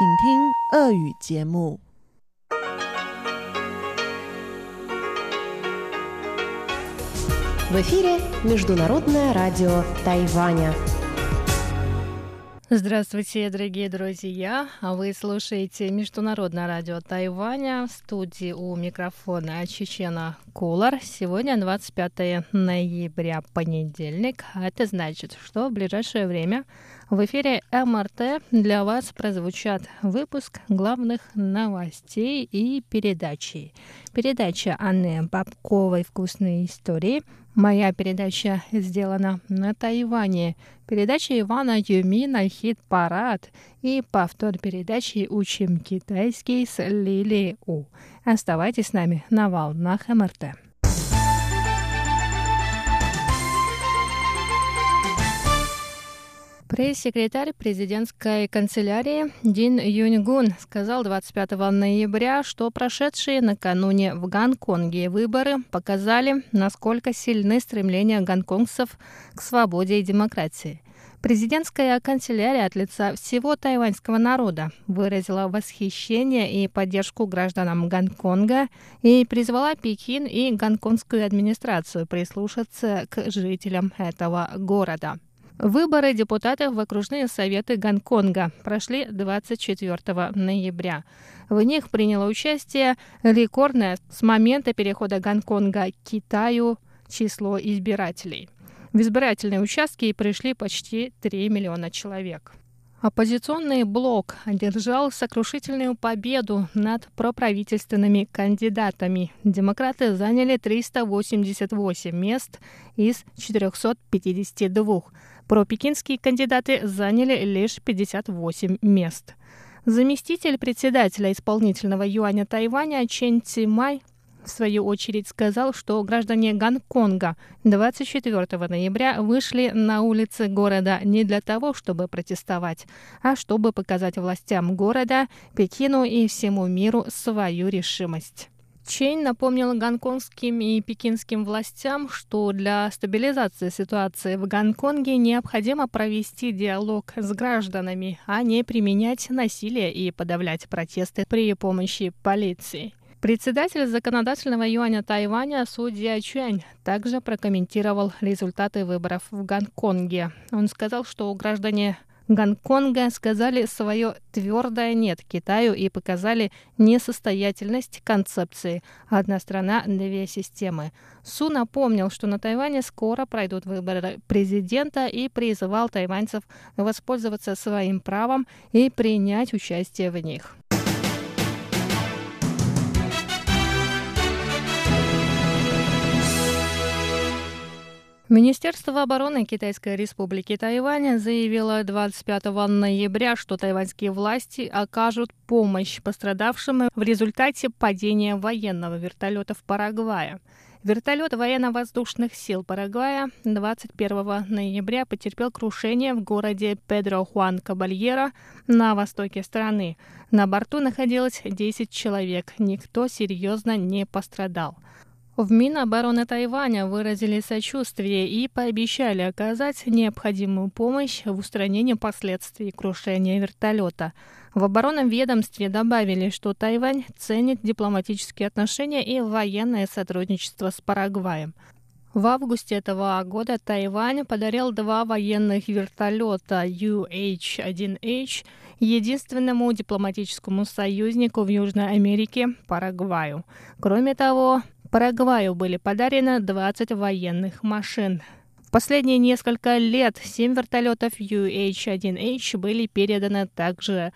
请听俄语节目。В эфире Международное радио Тайваня. Здравствуйте, дорогие друзья! Вы слушаете Международное радио Тайваня. В студии у микрофона Чечена Кулар. Сегодня 25 ноября, понедельник. Это значит, что в ближайшее время в эфире МРТ для вас прозвучат выпуск главных новостей и передачи. Передача Анны Бабковой «Вкусные истории». Моя передача сделана на Тайване. Передача Ивана Юмина «Хит-парад» и повтор передачи «Учим китайский» с Лили У. Оставайтесь с нами на волнах МРТ. Пресс-секретарь президентской канцелярии Дин Юньгун сказал 25 ноября, что прошедшие накануне в Гонконге выборы показали, насколько сильны стремления гонконгцев к свободе и демократии. Президентская канцелярия от лица всего тайваньского народа выразила восхищение и поддержку гражданам Гонконга и призвала Пекин и гонконгскую администрацию прислушаться к жителям этого города. Выборы депутатов в окружные советы Гонконга прошли 24 ноября. В них приняло участие рекордное с момента перехода Гонконга к Китаю число избирателей. В избирательные участки пришли почти 3 миллиона человек. Оппозиционный блок одержал сокрушительную победу над проправительственными кандидатами. Демократы заняли 388 мест из 452. Пропекинские кандидаты заняли лишь 58 мест. Заместитель председателя исполнительного юаня Тайваня Чен Цимай в свою очередь сказал, что граждане Гонконга 24 ноября вышли на улицы города не для того, чтобы протестовать, а чтобы показать властям города, Пекину и всему миру свою решимость. Чейн напомнил гонконгским и пекинским властям, что для стабилизации ситуации в Гонконге необходимо провести диалог с гражданами, а не применять насилие и подавлять протесты при помощи полиции. Председатель законодательного юаня Тайваня судья Чуань также прокомментировал результаты выборов в Гонконге. Он сказал, что граждане Гонконга сказали свое твердое «нет» Китаю и показали несостоятельность концепции «одна страна, две системы». Су напомнил, что на Тайване скоро пройдут выборы президента и призывал тайваньцев воспользоваться своим правом и принять участие в них. Министерство обороны Китайской республики Тайвань заявило 25 ноября, что тайваньские власти окажут помощь пострадавшим в результате падения военного вертолета в Парагвае. Вертолет военно-воздушных сил Парагвая 21 ноября потерпел крушение в городе Педро Хуан Кабальера на востоке страны. На борту находилось 10 человек, никто серьезно не пострадал. В Минобороны Тайваня выразили сочувствие и пообещали оказать необходимую помощь в устранении последствий крушения вертолета. В оборонном ведомстве добавили, что Тайвань ценит дипломатические отношения и военное сотрудничество с Парагваем. В августе этого года Тайвань подарил два военных вертолета UH-1H единственному дипломатическому союзнику в Южной Америке – Парагваю. Кроме того, Парагваю были подарены 20 военных машин. В последние несколько лет 7 вертолетов UH-1H были переданы также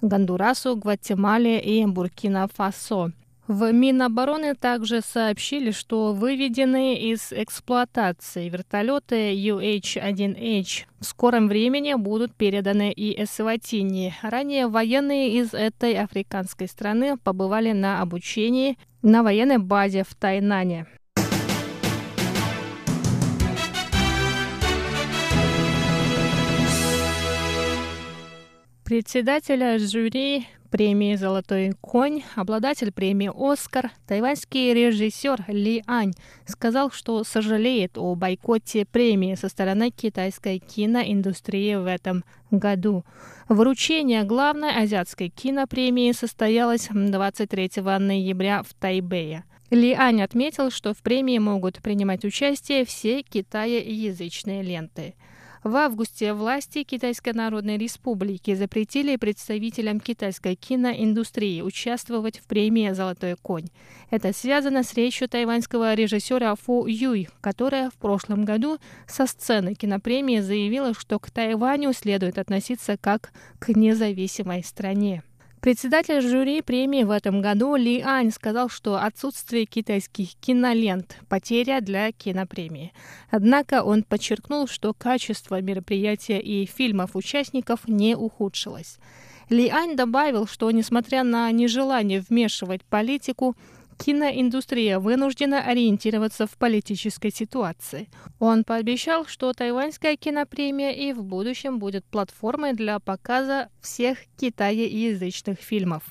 Гондурасу, Гватемале и Буркина-Фасо. В Минобороны также сообщили, что выведенные из эксплуатации вертолеты UH-1H в скором времени будут переданы и Эсватини. Ранее военные из этой африканской страны побывали на обучении на военной базе в Тайнане. Председателя жюри премии «Золотой конь», обладатель премии «Оскар», тайваньский режиссер Ли Ань сказал, что сожалеет о бойкоте премии со стороны китайской киноиндустрии в этом году. Вручение главной азиатской кинопремии состоялось 23 ноября в Тайбэе. Ли Ань отметил, что в премии могут принимать участие все китаеязычные ленты. В августе власти Китайской Народной Республики запретили представителям китайской киноиндустрии участвовать в премии «Золотой конь». Это связано с речью тайваньского режиссера Фу Юй, которая в прошлом году со сцены кинопремии заявила, что к Тайваню следует относиться как к независимой стране. Председатель жюри премии в этом году Ли Ань сказал, что отсутствие китайских кинолент – потеря для кинопремии. Однако он подчеркнул, что качество мероприятия и фильмов участников не ухудшилось. Ли Ань добавил, что несмотря на нежелание вмешивать политику, киноиндустрия вынуждена ориентироваться в политической ситуации. Он пообещал, что тайваньская кинопремия и в будущем будет платформой для показа всех китаеязычных фильмов.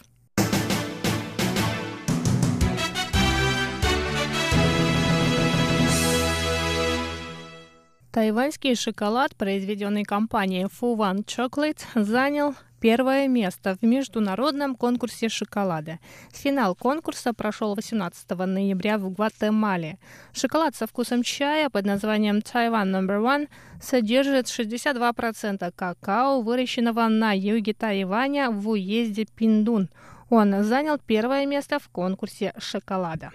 Тайваньский шоколад, произведенный компанией Fuwan Chocolate, занял первое место в международном конкурсе шоколада. Финал конкурса прошел 18 ноября в Гватемале. Шоколад со вкусом чая под названием Taiwan Number One содержит 62% какао, выращенного на юге Тайваня в уезде Пиндун. Он занял первое место в конкурсе шоколада.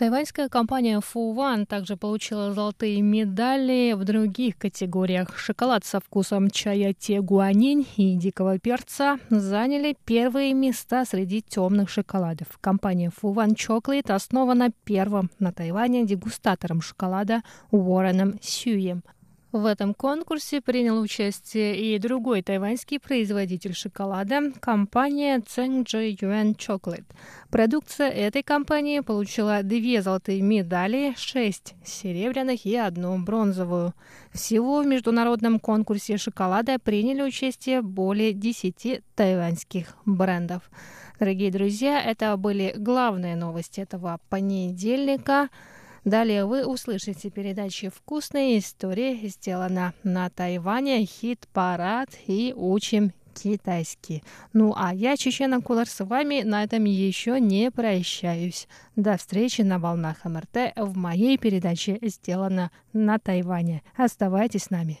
Тайваньская компания Фуван также получила золотые медали в других категориях. Шоколад со вкусом чая тегуанинь и дикого перца заняли первые места среди темных шоколадов. Компания Фуван Chocolate основана первым на Тайване дегустатором шоколада Уорреном Сюем – в этом конкурсе принял участие и другой тайваньский производитель шоколада – компания Chengzhe Yuan Chocolate. Продукция этой компании получила две золотые медали, шесть серебряных и одну бронзовую. Всего в международном конкурсе шоколада приняли участие более 10 тайваньских брендов. Дорогие друзья, это были главные новости этого понедельника – Далее вы услышите передачи «Вкусные истории», сделана на Тайване, хит-парад и учим китайский. Ну а я, Чечена Кулар, с вами на этом еще не прощаюсь. До встречи на волнах МРТ в моей передаче «Сделано на Тайване». Оставайтесь с нами.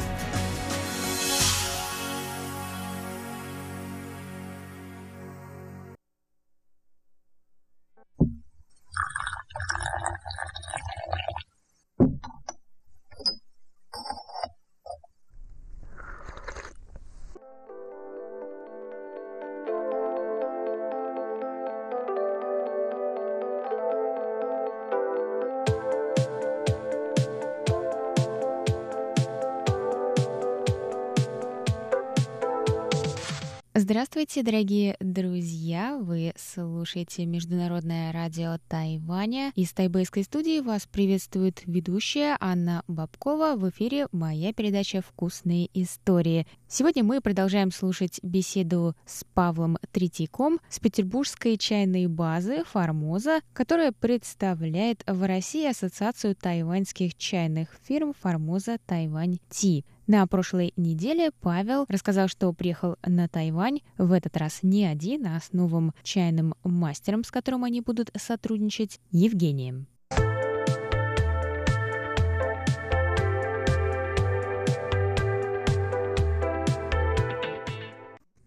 Здравствуйте, дорогие друзья! Вы слушаете Международное радио Тайваня. Из тайбэйской студии вас приветствует ведущая Анна Бабкова. В эфире моя передача «Вкусные истории». Сегодня мы продолжаем слушать беседу с Павлом Третьяком с петербургской чайной базы «Формоза», которая представляет в России Ассоциацию тайваньских чайных фирм «Формоза Тайвань Ти». На прошлой неделе Павел рассказал, что приехал на Тайвань в этот раз не один, а с новым чайным мастером, с которым они будут сотрудничать, Евгением.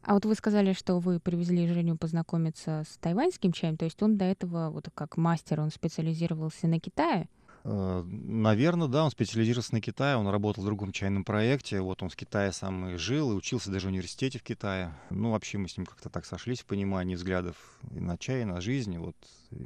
А вот вы сказали, что вы привезли Женю познакомиться с тайваньским чаем, то есть он до этого, вот как мастер, он специализировался на Китае? Э, Наверное, да, он специализировался на Китае, он работал в другом чайном проекте, вот он в Китае сам и жил, и учился даже в университете в Китае. Ну, вообще мы с ним как-то так сошлись в понимании взглядов и на чай, и на жизнь, вот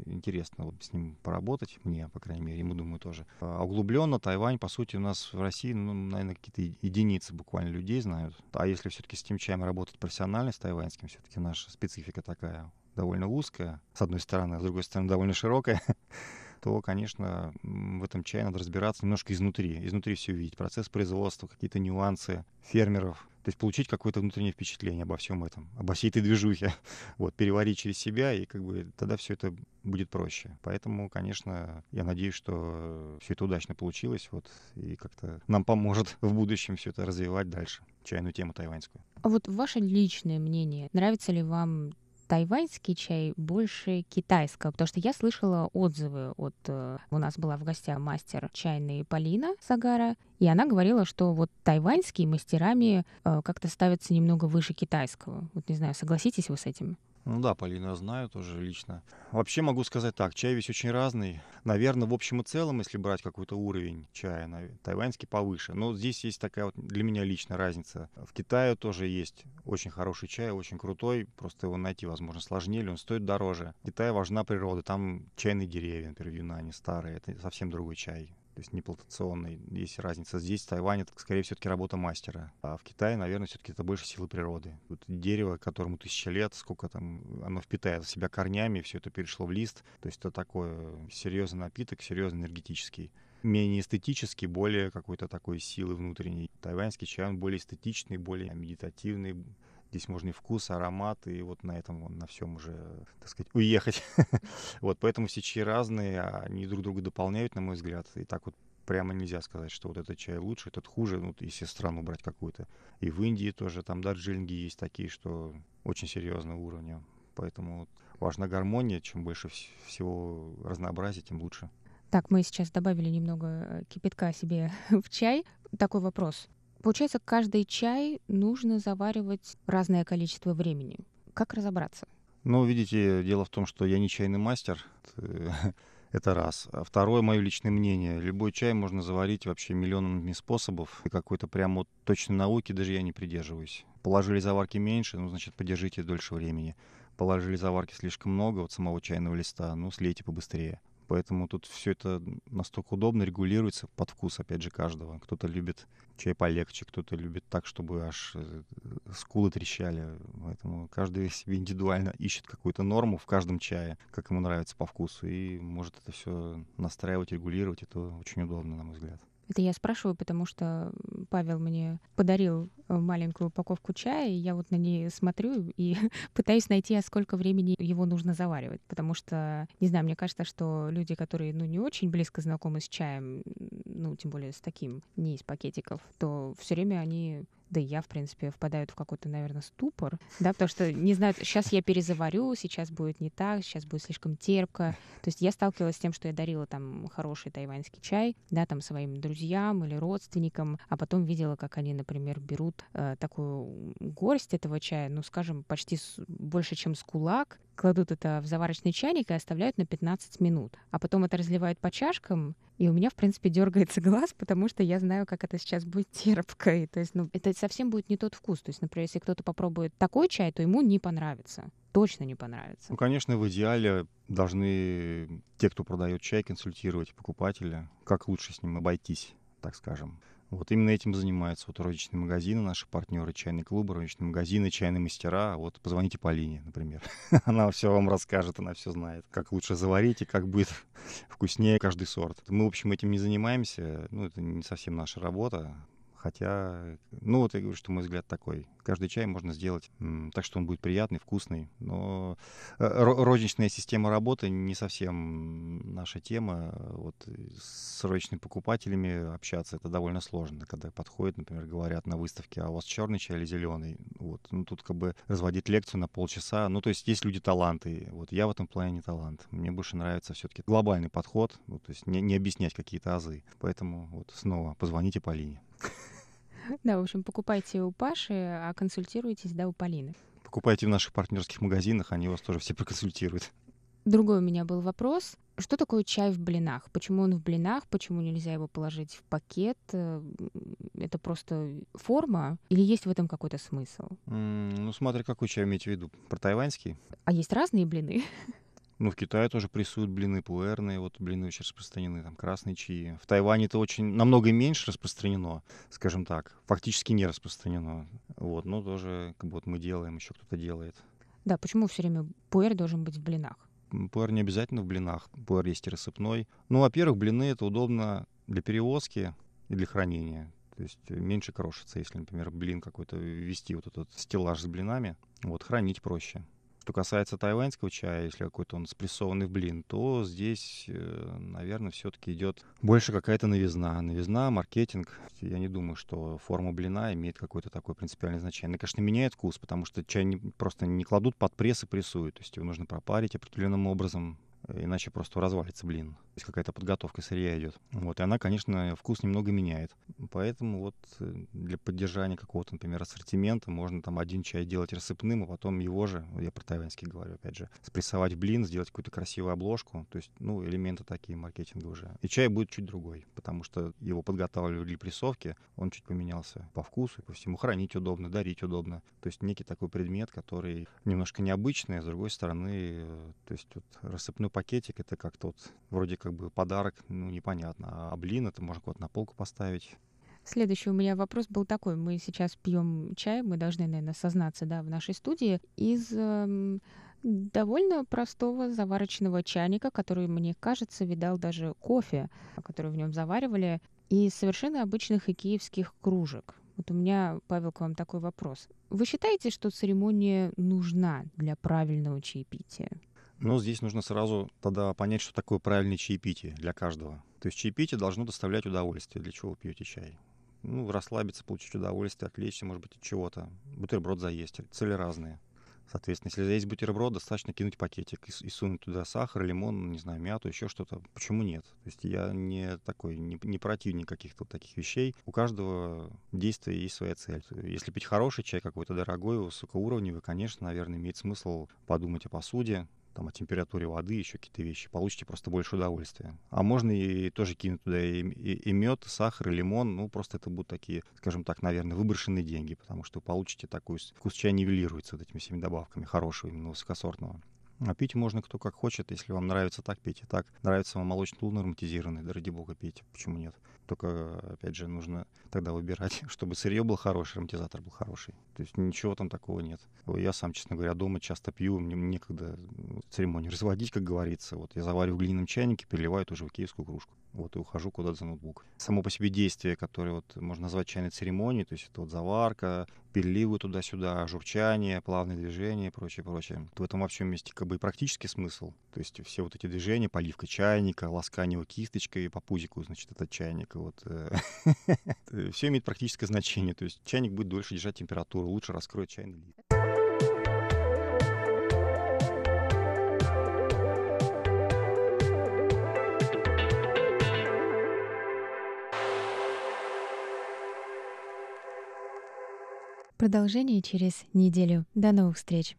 интересно вот с ним поработать, мне, по крайней мере, ему, думаю, тоже. А углубленно Тайвань, по сути, у нас в России, ну, наверное, какие-то единицы буквально людей знают. А если все-таки с тем чаем работать профессионально, с тайваньским, все-таки наша специфика такая, довольно узкая, с одной стороны, а с другой стороны довольно широкая, то, конечно, в этом чае надо разбираться немножко изнутри. Изнутри все увидеть. Процесс производства, какие-то нюансы фермеров. То есть получить какое-то внутреннее впечатление обо всем этом, обо всей этой движухе. Вот, переварить через себя, и как бы тогда все это будет проще. Поэтому, конечно, я надеюсь, что все это удачно получилось, вот, и как-то нам поможет в будущем все это развивать дальше, чайную тему тайваньскую. А вот ваше личное мнение, нравится ли вам тайваньский чай больше китайского, потому что я слышала отзывы от... Э, у нас была в гостях мастер чайный Полина Сагара, и она говорила, что вот тайваньский мастерами э, как-то ставится немного выше китайского. Вот не знаю, согласитесь вы с этим? Ну да, Полина знаю тоже лично. Вообще могу сказать так, чай весь очень разный. Наверное, в общем и целом, если брать какой-то уровень чая, тайваньский повыше. Но здесь есть такая вот для меня личная разница. В Китае тоже есть очень хороший чай, очень крутой. Просто его найти, возможно, сложнее, или он стоит дороже. В Китае важна природа. Там чайные деревья, например, в Юнане старые. Это совсем другой чай то есть не плантационный. Есть разница. Здесь, в Тайване, это скорее все-таки работа мастера. А в Китае, наверное, все-таки это больше силы природы. Тут дерево, которому тысяча лет, сколько там оно впитает в себя корнями, все это перешло в лист. То есть это такой серьезный напиток, серьезный энергетический менее эстетический, более какой-то такой силы внутренней. Тайваньский чай, он более эстетичный, более медитативный, Здесь можно и вкус, аромат, и вот на этом, на всем уже, так сказать, уехать. вот, поэтому все чаи разные, а они друг друга дополняют, на мой взгляд. И так вот прямо нельзя сказать, что вот этот чай лучше, этот хуже, ну, если страну брать какую-то. И в Индии тоже там дарджиллинги есть такие, что очень серьезного уровня. Поэтому важна гармония, чем больше всего разнообразия, тем лучше. Так, мы сейчас добавили немного э, кипятка себе в чай. Такой вопрос. Получается, каждый чай нужно заваривать разное количество времени. Как разобраться? Ну, видите, дело в том, что я не чайный мастер. Это раз. А второе, мое личное мнение. Любой чай можно заварить вообще миллионами способов. И какой-то прям вот точной науки даже я не придерживаюсь. Положили заварки меньше, ну, значит, подержите дольше времени. Положили заварки слишком много, вот самого чайного листа, ну, слейте побыстрее. Поэтому тут все это настолько удобно регулируется под вкус, опять же, каждого. Кто-то любит чай полегче, кто-то любит так, чтобы аж э, скулы трещали. Поэтому каждый себе индивидуально ищет какую-то норму в каждом чае, как ему нравится по вкусу, и может это все настраивать, регулировать. Это очень удобно, на мой взгляд. Это я спрашиваю, потому что Павел мне подарил э, маленькую упаковку чая, и я вот на ней смотрю и пытаюсь найти, а сколько времени его нужно заваривать. Потому что, не знаю, мне кажется, что люди, которые, ну, не очень близко знакомы с чаем, ну, тем более с таким, не из пакетиков, то все время они да и я, в принципе, впадают в какой-то, наверное, ступор, да, потому что не знаю, сейчас я перезаварю, сейчас будет не так, сейчас будет слишком терпко. То есть я сталкивалась с тем, что я дарила там хороший тайваньский чай, да, там своим друзьям или родственникам, а потом видела, как они, например, берут э, такую горсть этого чая, ну, скажем, почти с, больше, чем с кулак, кладут это в заварочный чайник и оставляют на 15 минут. А потом это разливают по чашкам, и у меня, в принципе, дергается глаз, потому что я знаю, как это сейчас будет терпко. И, то есть, ну, это совсем будет не тот вкус. То есть, например, если кто-то попробует такой чай, то ему не понравится. Точно не понравится. Ну, конечно, в идеале должны те, кто продает чай, консультировать покупателя, как лучше с ним обойтись, так скажем. Вот именно этим занимаются вот розничные магазины, наши партнеры, чайные клубы, розничные магазины, чайные мастера. Вот позвоните Полине, например. она все вам расскажет, она все знает, как лучше заварить и как будет вкуснее каждый сорт. Мы, в общем, этим не занимаемся. Ну, это не совсем наша работа. Хотя, ну вот я говорю, что мой взгляд такой. Каждый чай можно сделать так, что он будет приятный, вкусный. Но э, розничная система работы не совсем наша тема. Вот с розничными покупателями общаться это довольно сложно. Когда подходят, например, говорят на выставке, а у вас черный чай или зеленый? Вот. Ну тут как бы разводить лекцию на полчаса. Ну то есть есть люди таланты. Вот я в этом плане не талант. Мне больше нравится все-таки глобальный подход. Вот, то есть не, не объяснять какие-то азы. Поэтому вот снова позвоните Полине. Да, в общем, покупайте у Паши, а консультируйтесь, да, у Полины. Покупайте в наших партнерских магазинах, они вас тоже все проконсультируют. Другой у меня был вопрос. Что такое чай в блинах? Почему он в блинах? Почему нельзя его положить в пакет? Э, это просто форма? Или есть в этом какой-то смысл? Mm, ну, смотри, какой чай имеете в виду? Про тайваньский? А есть разные блины? Ну, в Китае тоже прессуют блины пуэрные, вот блины очень распространены, там красные чаи. В Тайване это очень намного меньше распространено, скажем так, фактически не распространено. Вот, но тоже как бы вот мы делаем, еще кто-то делает. Да, почему все время пуэр должен быть в блинах? Пуэр не обязательно в блинах. Пуэр есть и рассыпной. Ну, во-первых, блины — это удобно для перевозки и для хранения. То есть меньше крошится, если, например, блин какой-то ввести вот этот стеллаж с блинами. Вот, хранить проще. Что касается тайваньского чая, если какой-то он спрессованный в блин, то здесь, э, наверное, все-таки идет больше какая-то новизна. Новизна, маркетинг. Я не думаю, что форма блина имеет какое-то такое принципиальное значение. Она, конечно, меняет вкус, потому что чай не, просто не кладут под пресс и прессуют. То есть его нужно пропарить определенным образом, иначе просто развалится блин. Есть какая-то подготовка сырья идет. Вот, и она, конечно, вкус немного меняет. Поэтому вот э, для поддержания какого-то, например, ассортимента можно там один чай делать рассыпным, а потом его же, я про тайваньский говорю, опять же, спрессовать в блин, сделать какую-то красивую обложку. То есть, ну, элементы такие маркетинга уже. И чай будет чуть другой, потому что его подготавливали для прессовки, он чуть поменялся по вкусу по всему. Хранить удобно, дарить удобно. То есть некий такой предмет, который немножко необычный, а с другой стороны, э, то есть вот рассыпной пакетик, это как тот вроде как бы подарок, ну, непонятно. А блин, это можно куда-то на полку поставить. Следующий у меня вопрос был такой. Мы сейчас пьем чай, мы должны, наверное, сознаться, да, в нашей студии, из эм, довольно простого заварочного чайника, который, мне кажется, видал даже кофе, который в нем заваривали, и совершенно обычных икеевских кружек. Вот у меня, Павел, к вам такой вопрос. Вы считаете, что церемония нужна для правильного чаепития? Но здесь нужно сразу тогда понять, что такое правильное чаепитие для каждого. То есть чаепитие должно доставлять удовольствие. Для чего вы пьете чай? Ну, расслабиться, получить удовольствие, отвлечься, может быть, от чего-то. Бутерброд заесть. Цели разные. Соответственно, если есть бутерброд, достаточно кинуть пакетик и, и сунуть туда сахар, лимон, не знаю, мяту, еще что-то. Почему нет? То есть я не такой, не, не противник каких-то вот таких вещей. У каждого действия есть своя цель. Если пить хороший чай какой-то дорогой, высокоуровневый, конечно, наверное, имеет смысл подумать о посуде, там, о температуре воды, еще какие-то вещи, получите просто больше удовольствия. А можно и тоже кинуть туда и, и, и мед, сахар, и лимон, ну, просто это будут такие, скажем так, наверное, выброшенные деньги, потому что вы получите такой вкус чая нивелируется вот этими всеми добавками, хорошего, именно высокосортного. А пить можно кто как хочет. Если вам нравится так, пейте так. Нравится вам молочный лун ароматизированный, да ради бога пейте. Почему нет? Только, опять же, нужно тогда выбирать, чтобы сырье был хороший, ароматизатор был хороший. То есть ничего там такого нет. Я сам, честно говоря, дома часто пью, мне некогда церемонию разводить, как говорится. Вот я завариваю в глиняном чайнике, переливаю тоже в киевскую кружку. Вот и ухожу куда-то за ноутбук. Само по себе действие, которое вот можно назвать чайной церемонией, то есть это вот заварка, переливы туда-сюда, журчание, плавные движения и прочее, прочее. В этом во всем как бы и практический смысл. То есть все вот эти движения, поливка чайника, ласкание его кисточкой по пузику, значит, этот чайник. Вот. Э, все имеет практическое значение. То есть чайник будет дольше держать температуру, лучше раскроет чайный лист. Продолжение через неделю. До новых встреч!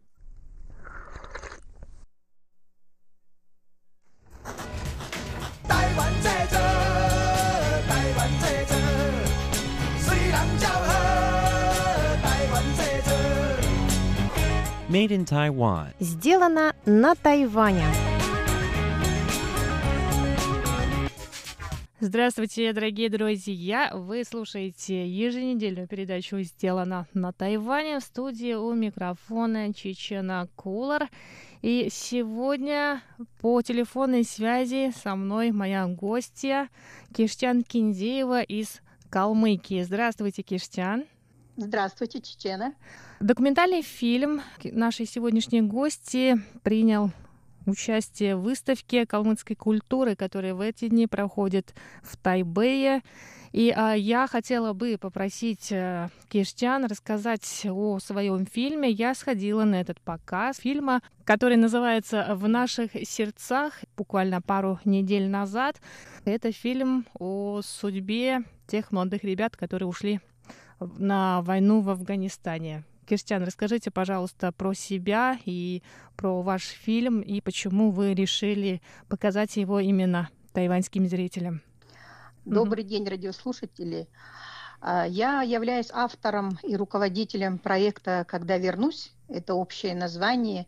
Made in Taiwan. Сделано на Тайване. Здравствуйте, дорогие друзья! Вы слушаете еженедельную передачу «Сделано на Тайване» в студии у микрофона Чечена Кулар. И сегодня по телефонной связи со мной моя гостья Киштян Киндеева из Калмыкии. Здравствуйте, Киштян! Здравствуйте, Чечена! Документальный фильм нашей сегодняшней гости принял участие в выставке калмыцкой культуры, которая в эти дни проходит в Тайбэе. И а, я хотела бы попросить а, Киштян рассказать о своем фильме. Я сходила на этот показ фильма, который называется «В наших сердцах» буквально пару недель назад. Это фильм о судьбе тех молодых ребят, которые ушли на войну в Афганистане. Кирстиан, расскажите, пожалуйста, про себя и про ваш фильм, и почему вы решили показать его именно тайваньским зрителям. Добрый день, радиослушатели. А, я являюсь автором и руководителем проекта «Когда вернусь». Это общее название.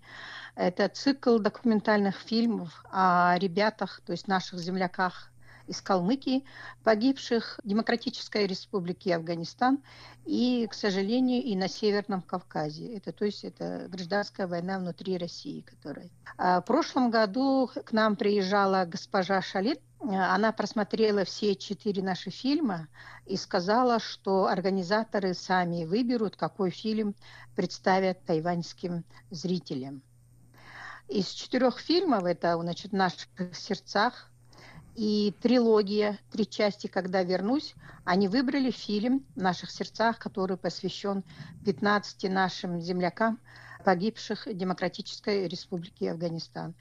Это цикл документальных фильмов о ребятах, то есть наших земляках из Калмыкии, погибших в Демократической Республике Афганистан и, к сожалению, и на Северном Кавказе. Это, то есть это гражданская война внутри России, которая. А в прошлом году к нам приезжала госпожа Шалит, она просмотрела все четыре наши фильма и сказала, что организаторы сами выберут, какой фильм представят тайваньским зрителям. Из четырех фильмов это значит, «В наших сердцах», и трилогия, три части «Когда вернусь», они выбрали фильм «В наших сердцах», который посвящен 15 нашим землякам, погибших в Демократической Республике Афганистан.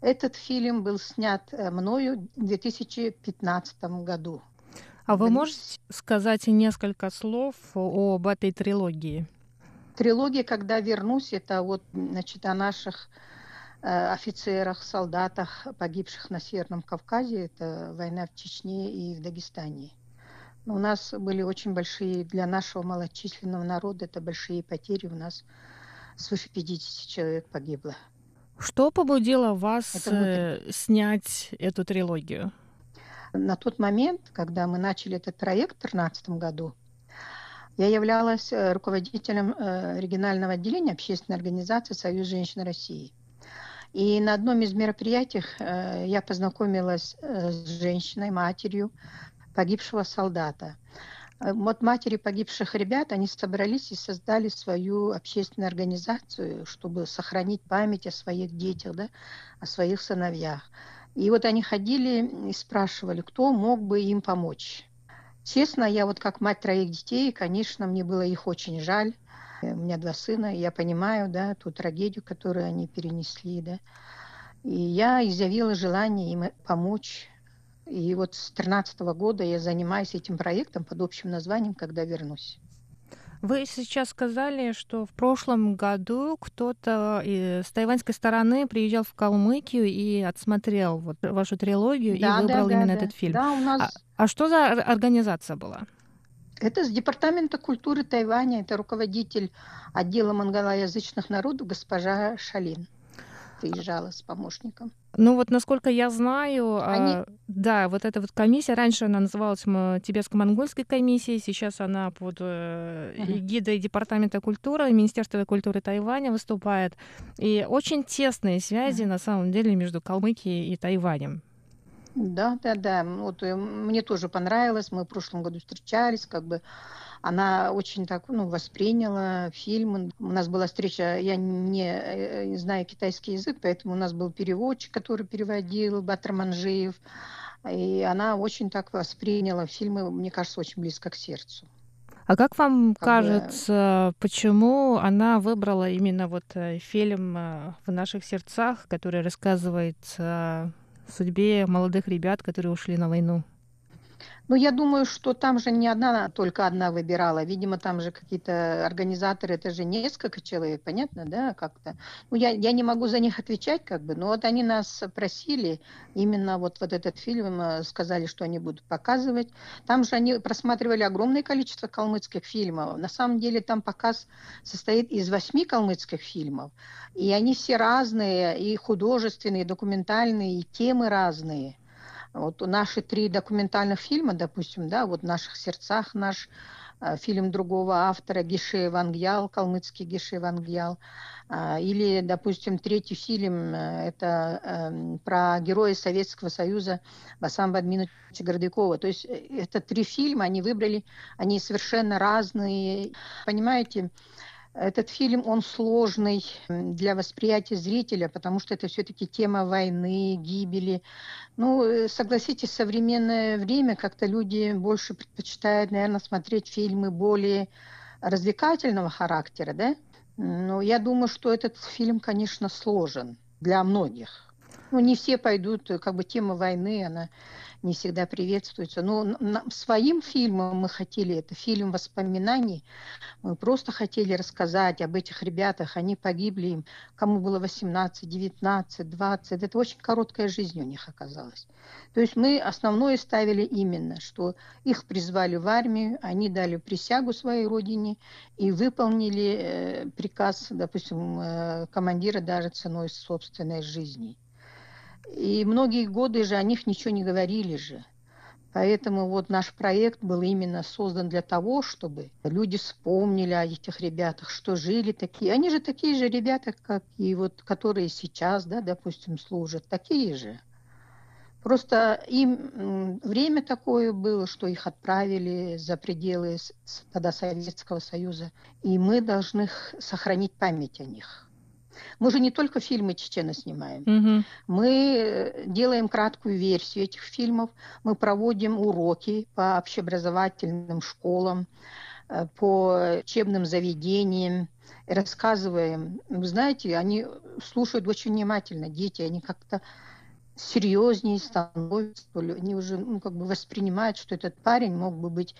Этот фильм был снят э, мною в 2015 году. А вы можете сказать несколько слов об этой трилогии? Трилогия «Когда вернусь» — это вот, значит, о наших офицерах, солдатах, погибших на Северном Кавказе. Это война в Чечне и в Дагестане. Но у нас были очень большие, для нашего малочисленного народа, это большие потери. У нас свыше 50 человек погибло. Что побудило вас это э, снять эту трилогию? На тот момент, когда мы начали этот проект в 2013 году, я являлась э, руководителем регионального отделения общественной организации «Союз женщин России». И на одном из мероприятий э, я познакомилась э, с женщиной, матерью погибшего солдата. Э, вот матери погибших ребят, они собрались и создали свою общественную организацию, чтобы сохранить память о своих детях, да, о своих сыновьях. И вот они ходили и спрашивали, кто мог бы им помочь. Честно, я вот как мать троих детей, конечно, мне было их очень жаль. У меня два сына, я понимаю, да, ту трагедию, которую они перенесли, да. И я изъявила желание им помочь. И вот с 2013 года я занимаюсь этим проектом под общим названием «Когда вернусь». Вы сейчас сказали, что в прошлом году кто-то с тайваньской стороны приезжал в Калмыкию и отсмотрел вот вашу трилогию да, и выбрал да, именно да, этот фильм. Да, у нас... а, а что за организация была? Это с Департамента культуры Тайваня, это руководитель отдела монголоязычных народов госпожа Шалин приезжала с помощником. Ну вот, насколько я знаю, а, Они... а, да, вот эта вот комиссия, раньше она называлась Тибетско-монгольской комиссией, сейчас она под э, эгидой Департамента культуры, Министерства культуры Тайваня выступает. И очень тесные связи, uh-huh. на самом деле, между Калмыкией и Тайванем. Да, да, да. Вот э, мне тоже понравилось. Мы в прошлом году встречались, как бы она очень так ну, восприняла фильм. У нас была встреча, я не, э, не знаю китайский язык, поэтому у нас был переводчик, который переводил, Батр Манжиев. И она очень так восприняла фильмы, мне кажется, очень близко к сердцу. А как вам как кажется, бы... почему она выбрала именно вот э, фильм «В наших сердцах», который рассказывает судьбе молодых ребят, которые ушли на войну? Ну, я думаю, что там же не одна, только одна выбирала. Видимо, там же какие-то организаторы, это же несколько человек, понятно, да, как-то. Ну, я, я не могу за них отвечать, как бы, но вот они нас просили, именно вот, вот этот фильм, э, сказали, что они будут показывать. Там же они просматривали огромное количество калмыцких фильмов. На самом деле там показ состоит из восьми калмыцких фильмов. И они все разные, и художественные, и документальные, и темы разные. Вот наши три документальных фильма, допустим, да, вот в наших сердцах наш э, фильм другого автора Гише Вангьял, калмыцкий Гише Вангьял, э, или, допустим, третий фильм, э, это э, про героя Советского Союза Басам Бадминовича Гордякова. То есть э, это три фильма, они выбрали, они совершенно разные. Понимаете, этот фильм, он сложный для восприятия зрителя, потому что это все-таки тема войны, гибели. Ну, э, согласитесь, современное время как-то люди больше предпочитают, наверное, смотреть фильмы более развлекательного характера, да? Но я думаю, что этот фильм, конечно, сложен для многих. Ну, не все пойдут, как бы тема войны, она не всегда приветствуется. Но своим фильмом мы хотели, это фильм воспоминаний, мы просто хотели рассказать об этих ребятах. Они погибли, кому было 18, 19, 20. Это очень короткая жизнь у них оказалась. То есть мы основное ставили именно, что их призвали в армию, они дали присягу своей родине и выполнили э, приказ, допустим, э, командира даже ценой собственной жизни. И многие годы же о них ничего не говорили же. Поэтому вот наш проект был именно создан для того, чтобы люди вспомнили о этих ребятах, что жили такие. Они же такие же ребята, как и вот, которые сейчас, да, допустим, служат, такие же. Просто им время такое было, что их отправили за пределы тогда Советского Союза, и мы должны сохранить память о них. Мы же не только фильмы Чечена снимаем. Угу. Мы э, делаем краткую версию этих фильмов. Мы проводим уроки по общеобразовательным школам, э, по учебным заведениям, рассказываем. Вы знаете, они слушают очень внимательно, дети, они как-то серьезнее становятся, они уже ну, как бы воспринимают, что этот парень мог бы быть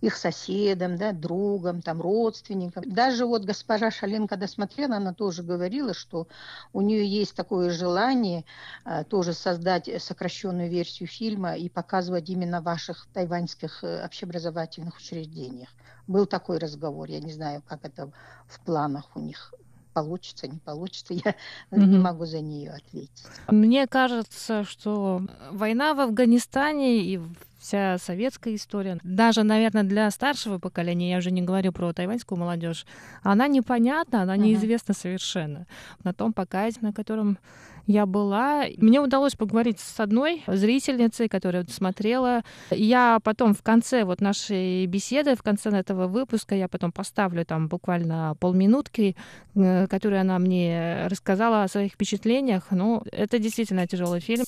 их соседом, да, другом, там, родственником. Даже вот госпожа Шалин, когда смотрела, она тоже говорила, что у нее есть такое желание а, тоже создать сокращенную версию фильма и показывать именно в ваших тайваньских э, общеобразовательных учреждениях. Был такой разговор, я не знаю, как это в планах у них получится, не получится, я mm-hmm. не могу за нее ответить. Мне кажется, что война в Афганистане и вся советская история, даже, наверное, для старшего поколения, я уже не говорю про тайваньскую молодежь, она непонятна, она неизвестна uh-huh. совершенно. На том показе, на котором я была. Мне удалось поговорить с одной зрительницей, которая смотрела. Я потом в конце вот нашей беседы, в конце этого выпуска, я потом поставлю там буквально полминутки, э, которые она мне рассказала о своих впечатлениях. Ну, это действительно тяжелый фильм.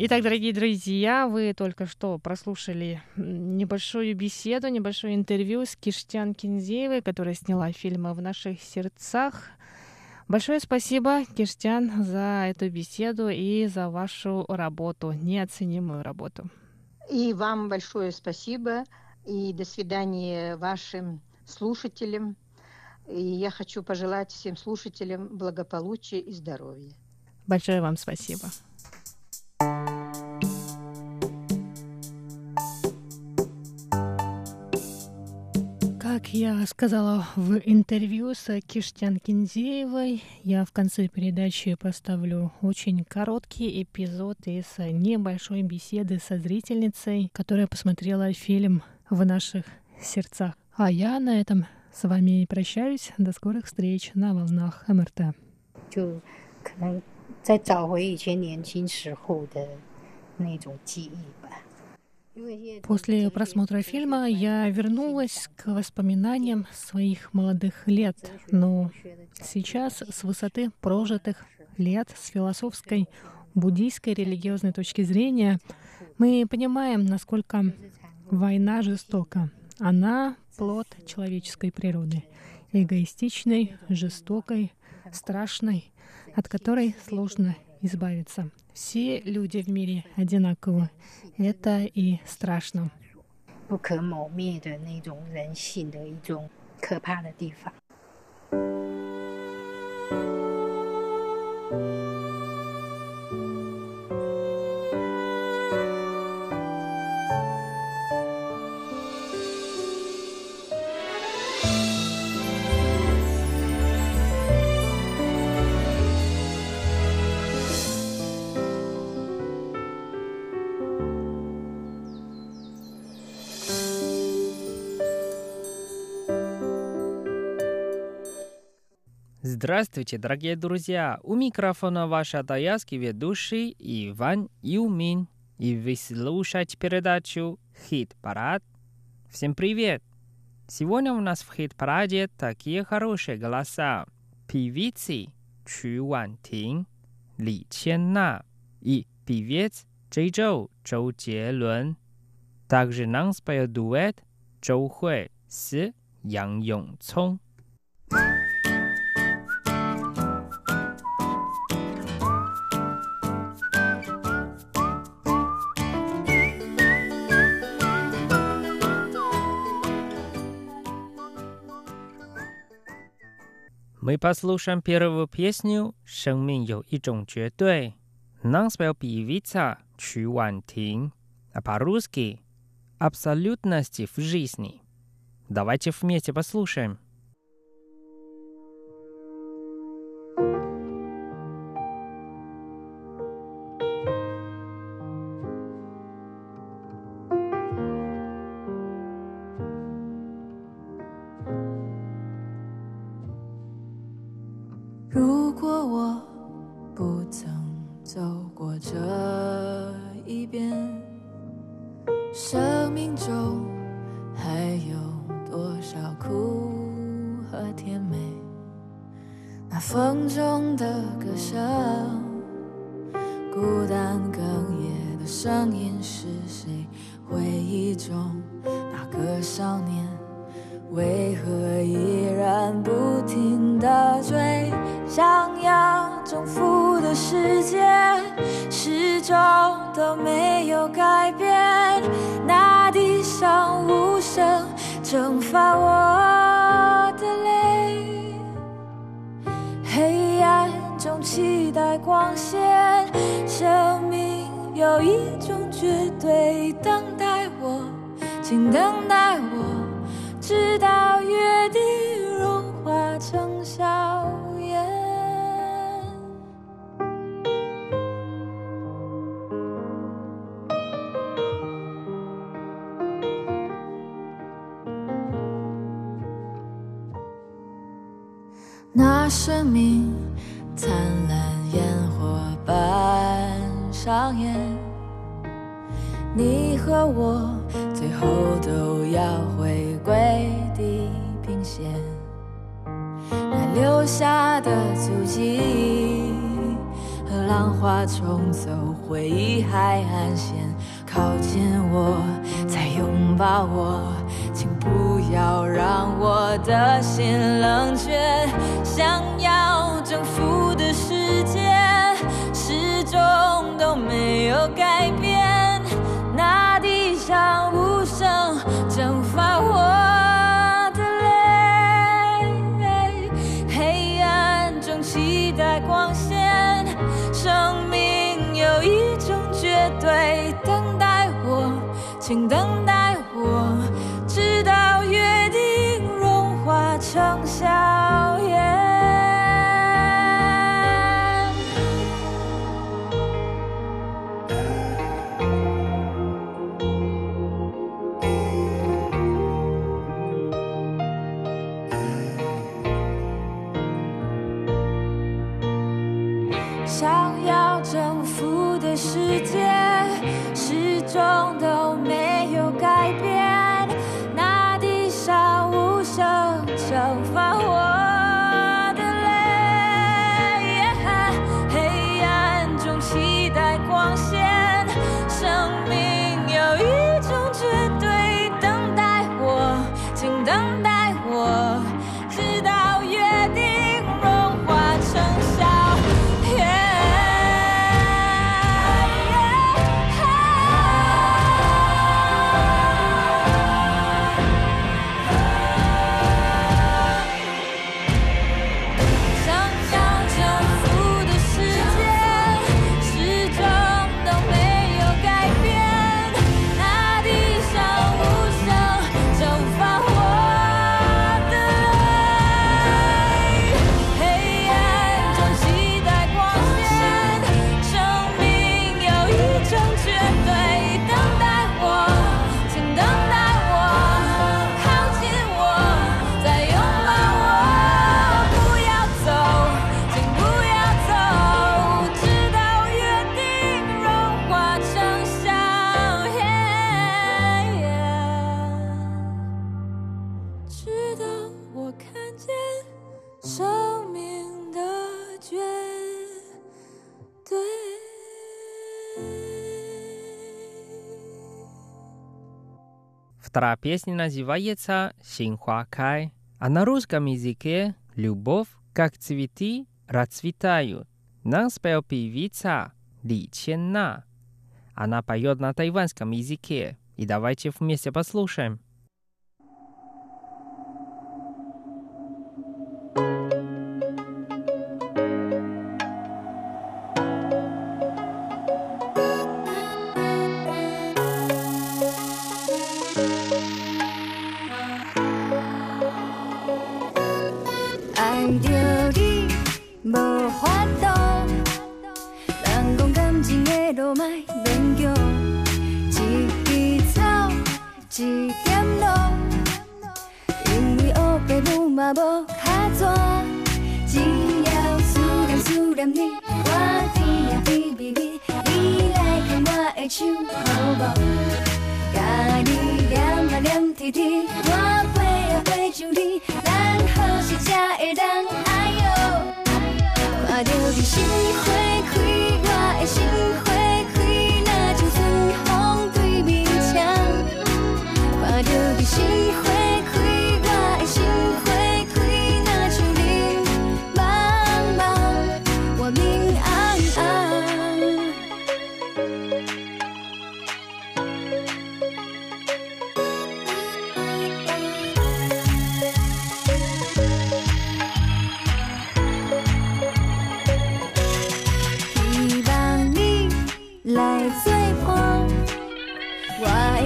Итак, дорогие друзья, вы только что прослушали небольшую беседу, небольшое интервью с Киштян Кинзеевой, которая сняла фильм «В наших сердцах». Большое спасибо, Киштян, за эту беседу и за вашу работу, неоценимую работу. И вам большое спасибо, и до свидания вашим слушателям. И я хочу пожелать всем слушателям благополучия и здоровья. Большое вам спасибо. Как я сказала в интервью с Киштян Кинзеевой, я в конце передачи поставлю очень короткий эпизод из небольшой беседы со зрительницей, которая посмотрела фильм «В наших сердцах». А я на этом с вами прощаюсь. До скорых встреч на волнах МРТ. 就可能再找回以前年轻时候的那种记忆吧。 После просмотра фильма я вернулась к воспоминаниям своих молодых лет, но сейчас с высоты прожитых лет, с философской, буддийской, религиозной точки зрения, мы понимаем, насколько война жестока. Она плод человеческой природы, эгоистичной, жестокой, страшной, от которой сложно избавиться. Все люди в мире одинаковы. Это и страшно. 不可 Здравствуйте, дорогие друзья! У микрофона ваш атаялский ведущий Иван Юмин. И вы слушаете передачу «Хит-парад». Всем привет! Сегодня у нас в хит-параде такие хорошие голоса. Певицы Чу Ван Тин, Ли Чен На и певец Джей Чжоу Чжоу Джелун. Также нам споет дуэт Чжоу Хуэй с Ян Йонг Цong. Мы послушаем первую песню «生命有一种绝对». Нам спел певица Чу Ван Тин, а по-русски «Абсолютности в жизни». Давайте вместе послушаем. 那风中的歌声，孤单哽咽的声音是谁？回忆中那个少年，为何依然不停的追？想要征服的世界，始终都没有改变。那地上无声蒸发我在光线。生命有一种绝对，等待我，请等待我，直到约定融化成笑颜。那生命上演，你和我最后都要回归地平线。那留下的足迹和浪花冲走回忆海岸线，靠近我，再拥抱我。请不要让我的心冷却，想要征服没有改变。那地上无声蒸发我的泪，黑暗中期待光线。生命有一种绝对，等待我，请等待我看见生命的绝对。 Вторая песня называется «Синхуакай», а на русском языке «Любовь, как цветы, расцветают». Нам спел певица Ли Ченна. Она поет на тайванском языке. И давайте вместе послушаем.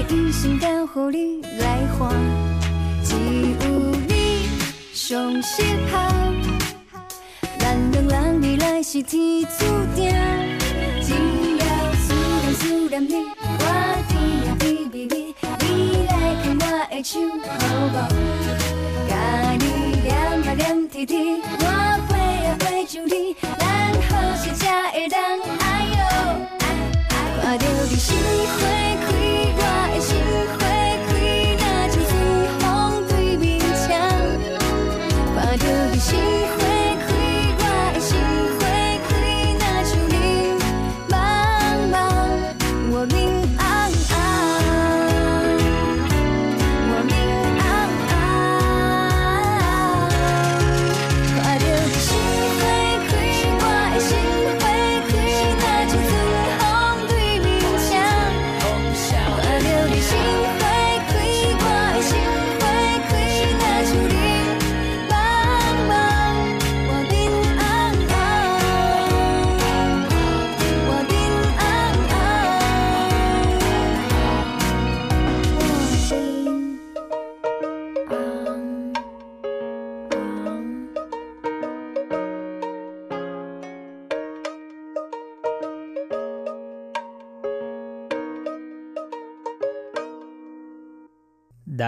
一生交互你来看，只有你上适合。咱两人未来是天注定，只要思念思念你，我只呀只为你。你来看我的手好不好？跟你啊聊天天，我爱呀爱着你，咱何时才会懂？哎呦，看到你心花开。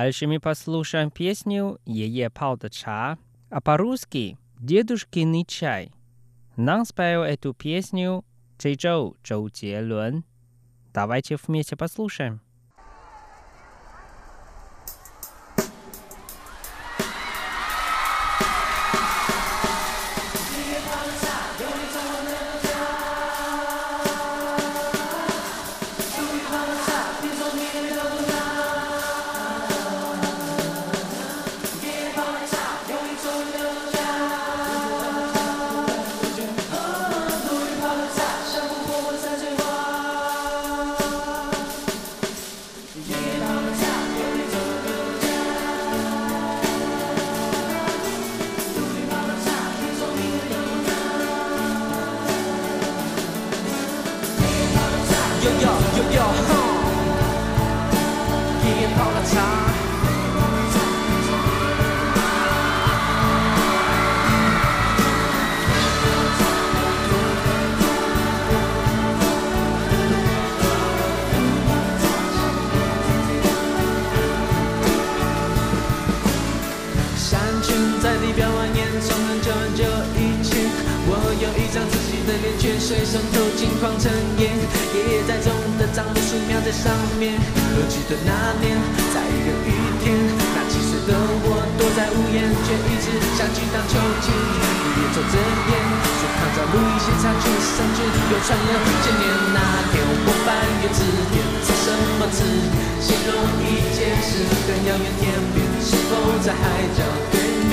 Дальше мы послушаем песню «Ее палта ча», а по-русски «Дедушкиный чай». Нам спел эту песню Чжэйчжоу Чжоу Лун. Давайте вместе послушаем. 穿越千年那天，我翻阅字典，查什么词形容一件事更遥远？天边是否在海角对面？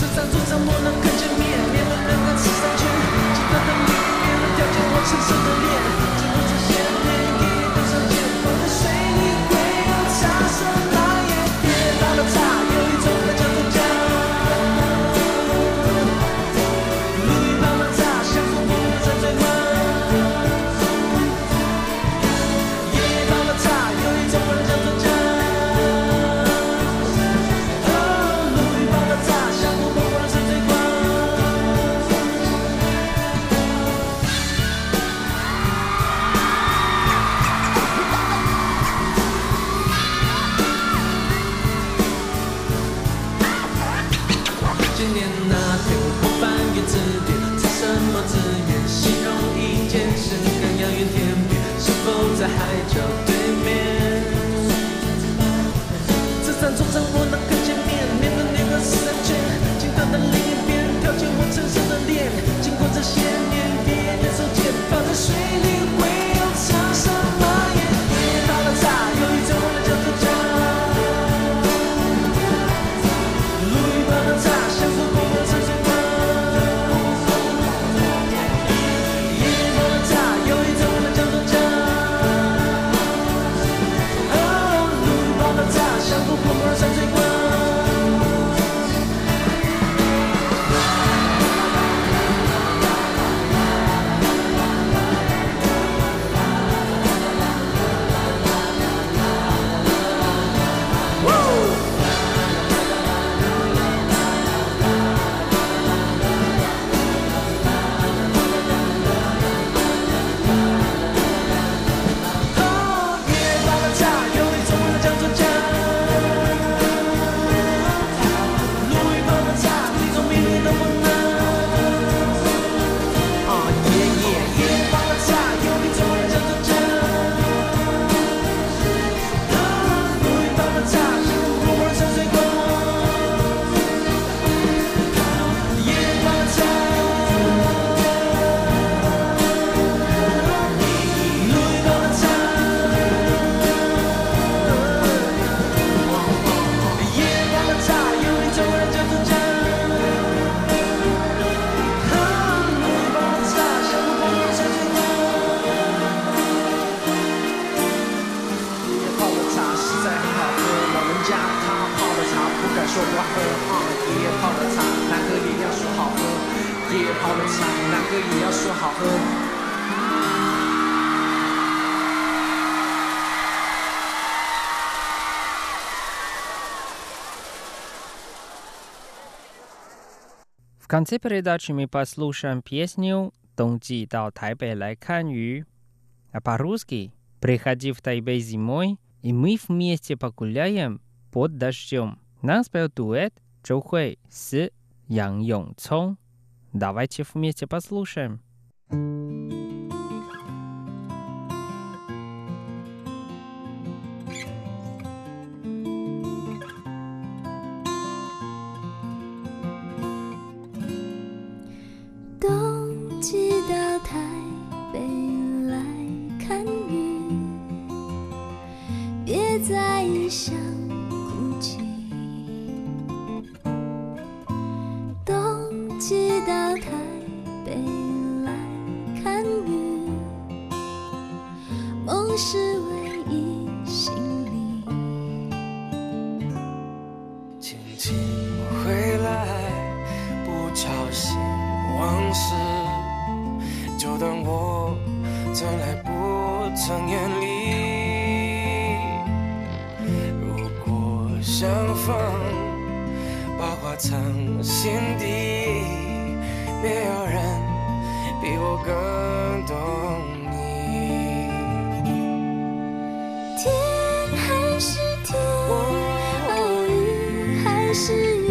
这张桌子我能。конце передачи мы послушаем песню «Донги до Тайбэй лай кан ю», а по-русски «Приходи в Тайбэй зимой, и мы вместе погуляем под дождем». Нас пел дуэт Чжоу Хуэй с Ян Йонг Цong. Давайте вместе послушаем. thank you 看雨，别再异乡哭泣。冬季到台北来看雨，梦是唯一行李。轻轻回来，不吵醒往事，就当我从来不曾远离。如果相逢，把话藏心底，没有人比我更懂你。天还是天，哦，雨还是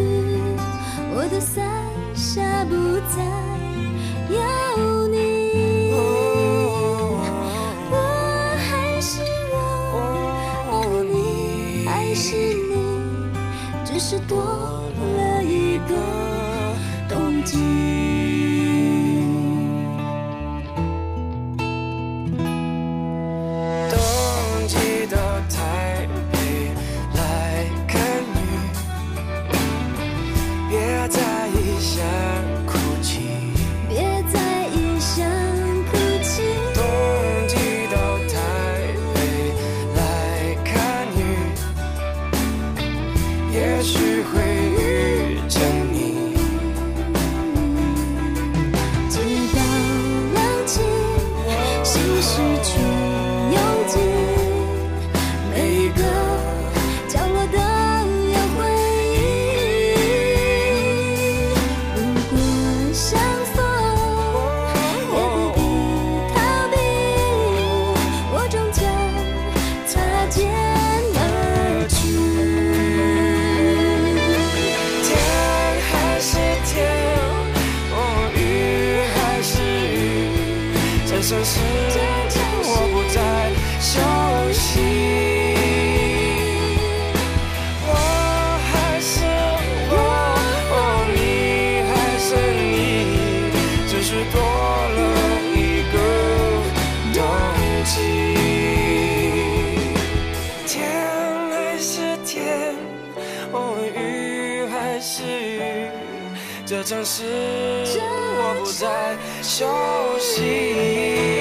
城市我不再熟悉。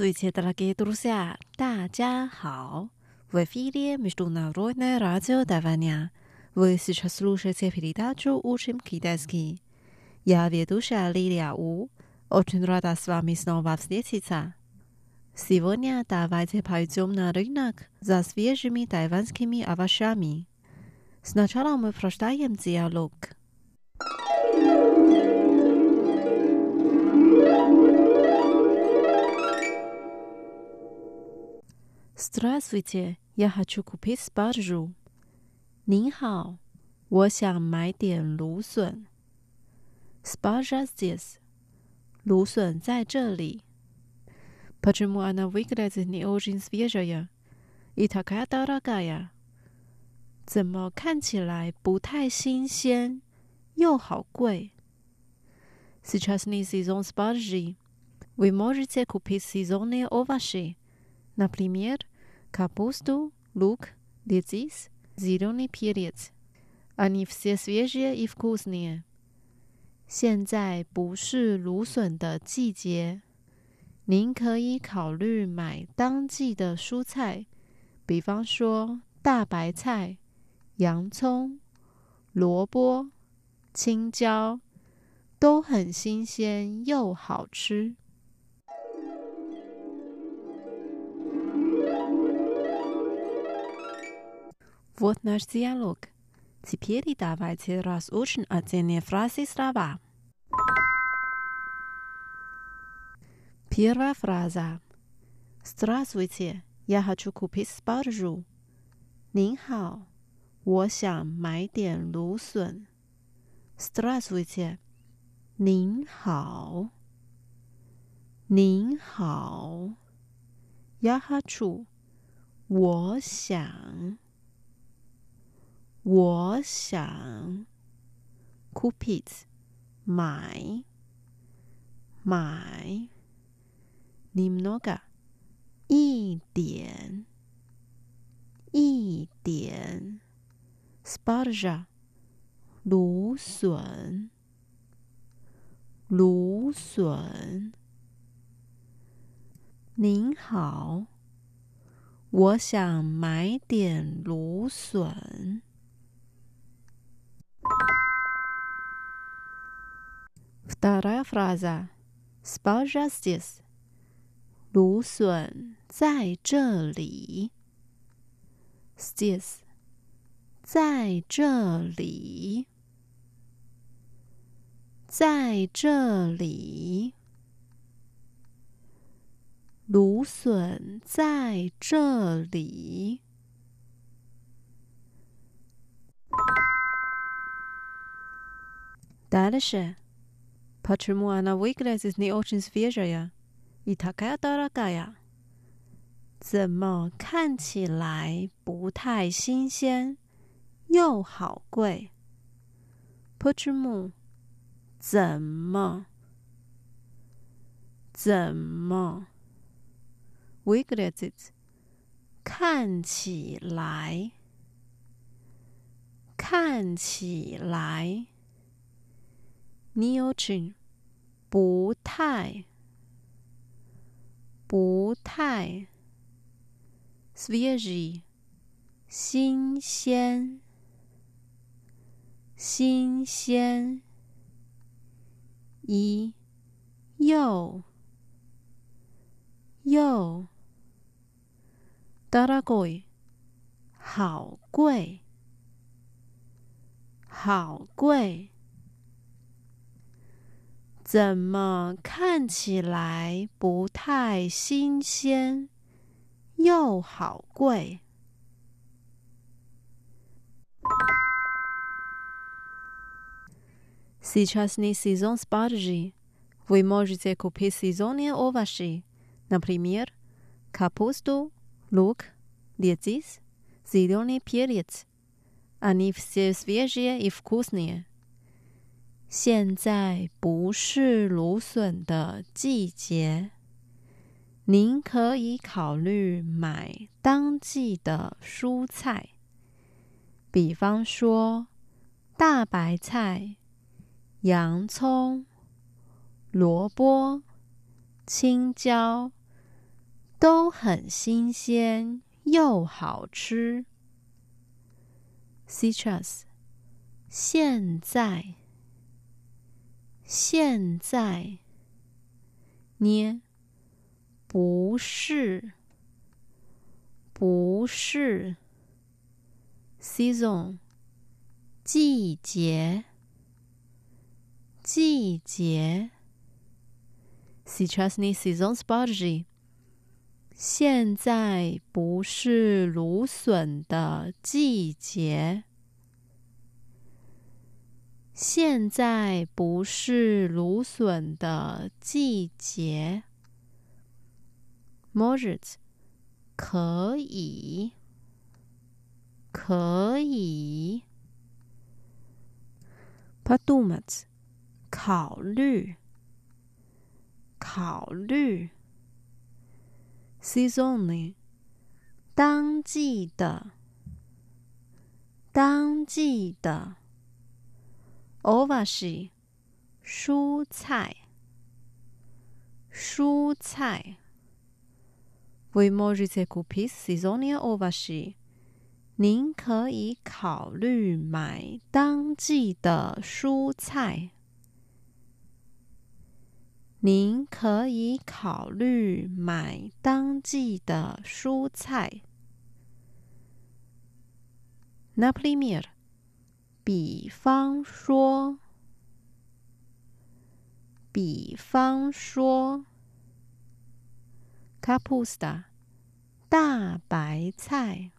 Здравствуйте, дорогие друзья! 大家好! В эфире Международное радио Тайваня. Вы сейчас слушаете передачу «Учим китайский». Я ведущая Лилия У. Очень рада с вами снова встретиться. Сегодня давайте пойдем на рынок за свежими тайванскими овощами. Сначала мы прочитаем диалог. Здравствуйте, я хочу купить спаржу. 您好，我想买点芦笋。Spаржа здесь. 芦笋在这里。Почему она выглядит не очень свежая и такая дорогая？怎么看起来不太新鲜，又好贵？Сейчас не сезон спаржи. Вы можете купить сезонные овощи, например, капусту, лук, редис, зеленый перец. Они все свежие и вкусные. 现在不是芦笋的季节，您可以考虑买当季的蔬菜，比方说大白菜、洋葱、萝卜、青椒，都很新鲜又好吃。 Вот наш диалог. Теперь давайте разучим отдельные фразы слова. Первая фраза. Здравствуйте, я хочу купить спаржу. 您好，我想买点芦笋。Здравствуйте，您好，您好。Я хочу，我想。 我想 c o o p i t 买买 n i m n o g a 一点一点 s p a r j a 芦笋芦笋。您好，我想买点芦笋。Вторая фраза. Спаржа здесь. 芦笋在这里。Здесь. 在这里。在这里。芦笋在这里。Дальше. Почему она выглядит не очень свежая и такая дорогая？怎么看起来不太新鲜，又好贵？Почему？怎么？怎么？Выглядит 看起来，看起来。 не очень 不太，不太。свежий 新鲜，新鲜。一又又 дорогой 好贵，好贵。 怎么看起来不太新鲜，又好贵？Сейчас не сезон спаржи. Вы можете купить сезонные овощи, например, капусту, лук, редис, зеленый перец. Они все свежие и вкусные. 现在不是芦笋的季节，您可以考虑买当季的蔬菜，比方说大白菜、洋葱、萝卜、青椒，都很新鲜又好吃。Citrus，现在，现在，捏。不是，不是，season，季节，季节，citrusy season spargy。现在不是芦笋的季节，现在不是芦笋的季节。Может，可以，可以。Подумать，考虑，考虑。Сезонный，当季的，当季的。 Овощи，蔬菜，蔬菜。Вы можете купить сезонные овощи。您可以考虑买当季的蔬菜。您可以考虑买当季的蔬菜。Например， 比方说，比方说。，capusta 大白菜，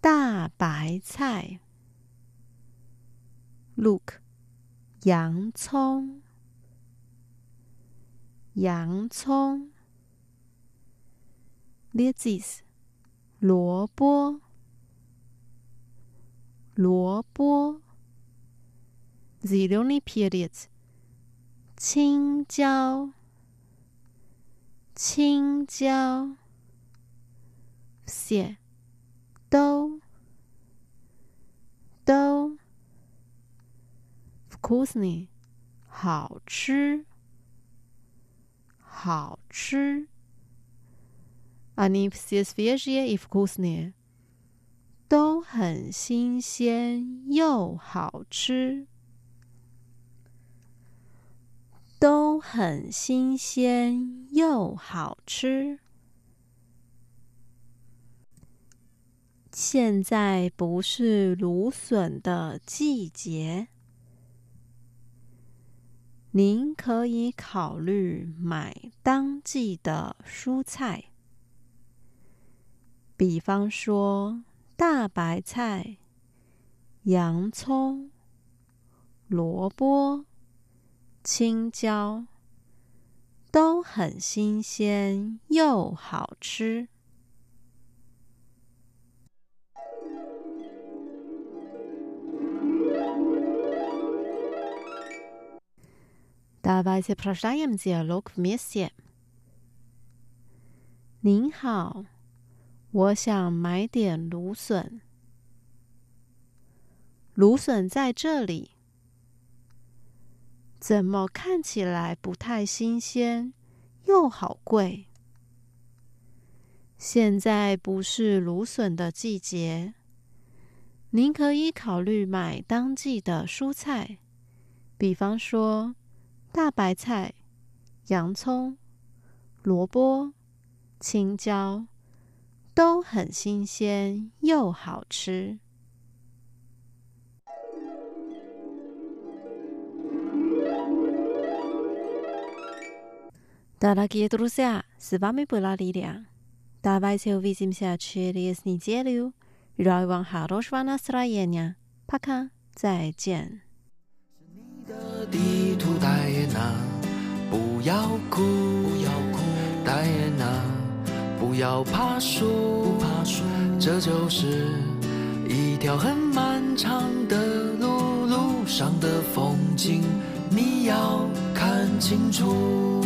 大白菜。Look，洋葱，洋葱。Lettuce，萝卜，萝卜。Ziloni periods，青椒。青椒，蟹，都，都，вкусный，好吃，好吃，они все свежие и вкусные， 都很新鲜又好吃。都很新鲜又好吃。现在不是芦笋的季节，您可以考虑买当季的蔬菜，比方说大白菜、洋葱、萝卜。青椒都很新鲜又好吃。Давайте прочитаем диалог вместе。您好， 我想买点芦笋。芦笋在这里。怎么看起来不太新鲜，又好贵？现在不是芦笋的季节，您可以考虑买当季的蔬菜，比方说大白菜、洋葱、萝卜、青椒，都很新鲜又好吃。Дорогие друзья, с вами была Лилия. Давайте увидимся через неделю. Желаю вам хорошего настроения. Пока. 再见。地图戴安娜，不要哭，不要哭，戴安娜， 不要怕输，这就是一条很漫长的路，路上的风景你要看清楚。